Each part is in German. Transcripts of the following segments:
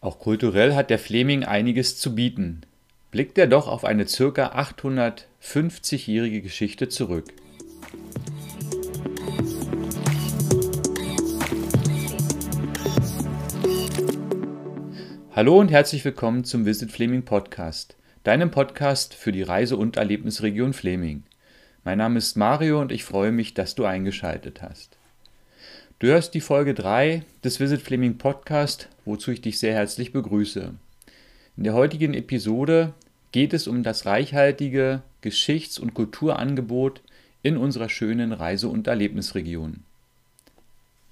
Auch kulturell hat der Fleming einiges zu bieten. Blickt er doch auf eine ca. 850-jährige Geschichte zurück. Hallo und herzlich willkommen zum Visit Fleming Podcast, deinem Podcast für die Reise- und Erlebnisregion Fleming. Mein Name ist Mario und ich freue mich, dass du eingeschaltet hast. Du hörst die Folge 3 des Visit Fleming Podcast, wozu ich dich sehr herzlich begrüße. In der heutigen Episode geht es um das reichhaltige Geschichts- und Kulturangebot in unserer schönen Reise- und Erlebnisregion.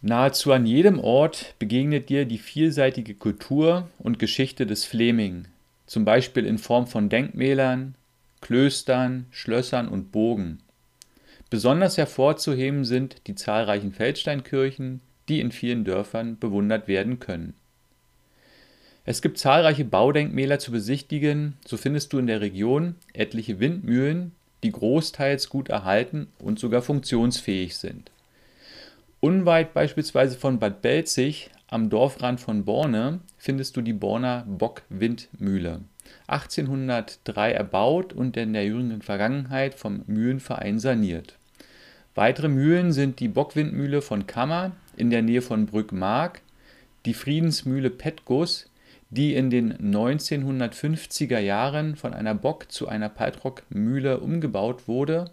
Nahezu an jedem Ort begegnet dir die vielseitige Kultur und Geschichte des Fleming, zum Beispiel in Form von Denkmälern, Klöstern, Schlössern und Burgen. Besonders hervorzuheben sind die zahlreichen Feldsteinkirchen, die in vielen Dörfern bewundert werden können. Es gibt zahlreiche Baudenkmäler zu besichtigen, so findest du in der Region etliche Windmühlen, die großteils gut erhalten und sogar funktionsfähig sind. Unweit beispielsweise von Bad Belzig am Dorfrand von Borne findest du die Borner Bockwindmühle. 1803 erbaut und in der jüngeren Vergangenheit vom Mühlenverein saniert. Weitere Mühlen sind die Bockwindmühle von Kammer in der Nähe von Brückmark, die Friedensmühle Petgus, die in den 1950er Jahren von einer Bock zu einer Paltrockmühle umgebaut wurde.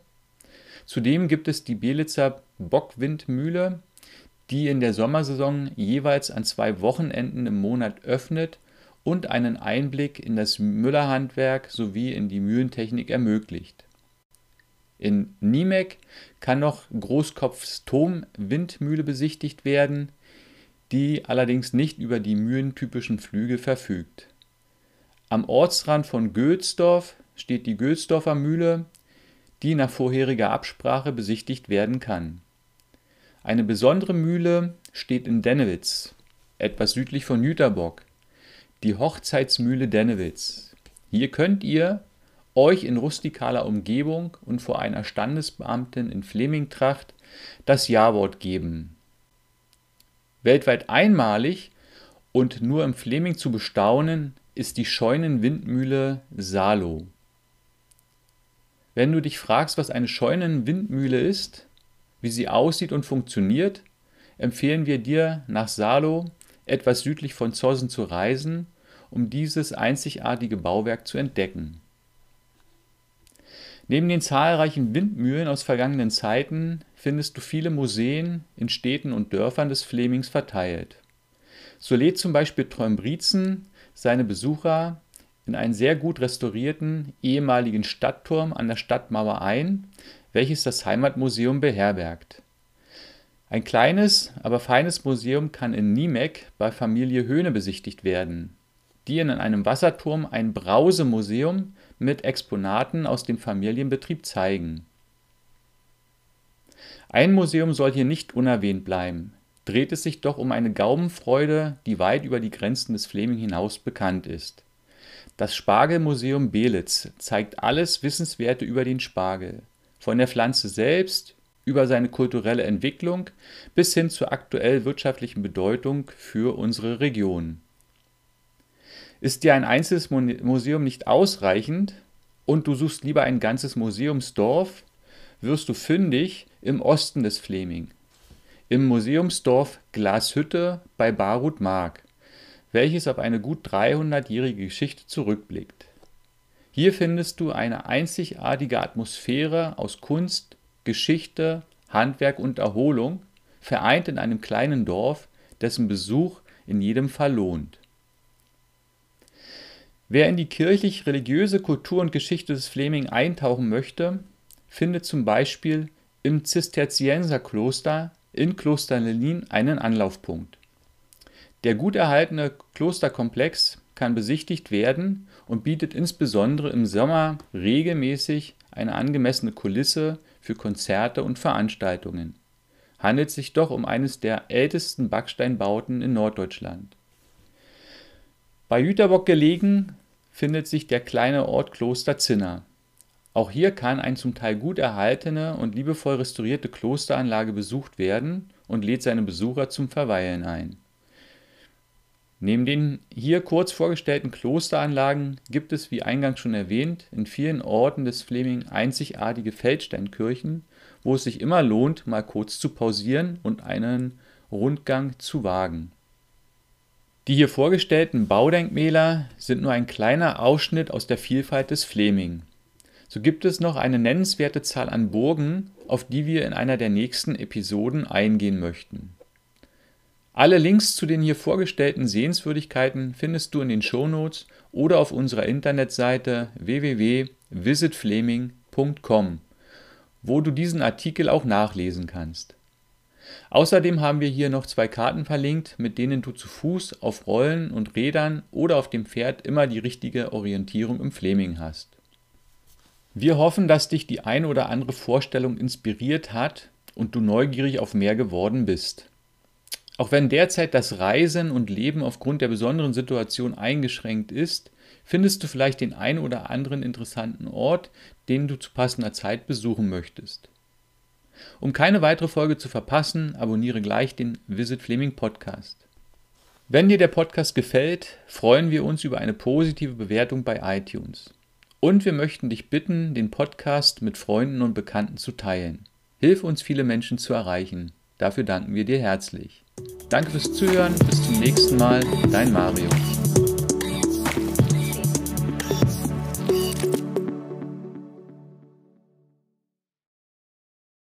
Zudem gibt es die Belitzer Bockwindmühle, die in der Sommersaison jeweils an zwei Wochenenden im Monat öffnet und einen Einblick in das Müllerhandwerk sowie in die Mühlentechnik ermöglicht. In Niemek kann noch Großkopfs Turm-Windmühle besichtigt werden, die allerdings nicht über die mühlentypischen Flügel verfügt. Am Ortsrand von Gölsdorf steht die Gölsdorfer Mühle, die nach vorheriger Absprache besichtigt werden kann. Eine besondere Mühle steht in Dennewitz, etwas südlich von Jüterbock die Hochzeitsmühle Dennewitz. Hier könnt ihr euch in rustikaler Umgebung und vor einer Standesbeamtin in Flemingtracht das Jawort geben. Weltweit einmalig und nur im Fleming zu bestaunen ist die Scheunenwindmühle Salo. Wenn du dich fragst, was eine Scheunenwindmühle ist, wie sie aussieht und funktioniert, empfehlen wir dir nach Salo etwas südlich von Zossen zu reisen um dieses einzigartige Bauwerk zu entdecken. Neben den zahlreichen Windmühlen aus vergangenen Zeiten findest du viele Museen in Städten und Dörfern des Flemings verteilt. So lädt zum Beispiel Trombrizen seine Besucher in einen sehr gut restaurierten ehemaligen Stadtturm an der Stadtmauer ein, welches das Heimatmuseum beherbergt. Ein kleines, aber feines Museum kann in Niemek bei Familie Höhne besichtigt werden die in einem Wasserturm ein Brausemuseum mit Exponaten aus dem Familienbetrieb zeigen. Ein Museum soll hier nicht unerwähnt bleiben, dreht es sich doch um eine Gaumenfreude, die weit über die Grenzen des Fleming hinaus bekannt ist. Das Spargelmuseum Belitz zeigt alles Wissenswerte über den Spargel, von der Pflanze selbst über seine kulturelle Entwicklung bis hin zur aktuell wirtschaftlichen Bedeutung für unsere Region. Ist dir ein einzelnes Museum nicht ausreichend und du suchst lieber ein ganzes Museumsdorf, wirst du fündig im Osten des Fleming, im Museumsdorf Glashütte bei Barut-Mark, welches auf eine gut 300-jährige Geschichte zurückblickt. Hier findest du eine einzigartige Atmosphäre aus Kunst, Geschichte, Handwerk und Erholung, vereint in einem kleinen Dorf, dessen Besuch in jedem Fall lohnt. Wer in die kirchlich-religiöse Kultur und Geschichte des Fleming eintauchen möchte, findet zum Beispiel im Zisterzienserkloster in Kloster Lelin einen Anlaufpunkt. Der gut erhaltene Klosterkomplex kann besichtigt werden und bietet insbesondere im Sommer regelmäßig eine angemessene Kulisse für Konzerte und Veranstaltungen. Handelt sich doch um eines der ältesten Backsteinbauten in Norddeutschland. Bei Jüterbock gelegen findet sich der kleine Ort Kloster Zinner. Auch hier kann eine zum Teil gut erhaltene und liebevoll restaurierte Klosteranlage besucht werden und lädt seine Besucher zum Verweilen ein. Neben den hier kurz vorgestellten Klosteranlagen gibt es, wie eingangs schon erwähnt, in vielen Orten des Fleming einzigartige Feldsteinkirchen, wo es sich immer lohnt, mal kurz zu pausieren und einen Rundgang zu wagen. Die hier vorgestellten Baudenkmäler sind nur ein kleiner Ausschnitt aus der Vielfalt des Fleming. So gibt es noch eine nennenswerte Zahl an Burgen, auf die wir in einer der nächsten Episoden eingehen möchten. Alle Links zu den hier vorgestellten Sehenswürdigkeiten findest du in den Shownotes oder auf unserer Internetseite www.visitfleming.com, wo du diesen Artikel auch nachlesen kannst. Außerdem haben wir hier noch zwei Karten verlinkt, mit denen du zu Fuß, auf Rollen und Rädern oder auf dem Pferd immer die richtige Orientierung im Fleming hast. Wir hoffen, dass dich die eine oder andere Vorstellung inspiriert hat und du neugierig auf mehr geworden bist. Auch wenn derzeit das Reisen und Leben aufgrund der besonderen Situation eingeschränkt ist, findest du vielleicht den einen oder anderen interessanten Ort, den du zu passender Zeit besuchen möchtest. Um keine weitere Folge zu verpassen, abonniere gleich den Visit Fleming Podcast. Wenn dir der Podcast gefällt, freuen wir uns über eine positive Bewertung bei iTunes. Und wir möchten dich bitten, den Podcast mit Freunden und Bekannten zu teilen. Hilf uns, viele Menschen zu erreichen. Dafür danken wir dir herzlich. Danke fürs Zuhören, bis zum nächsten Mal, dein Mario.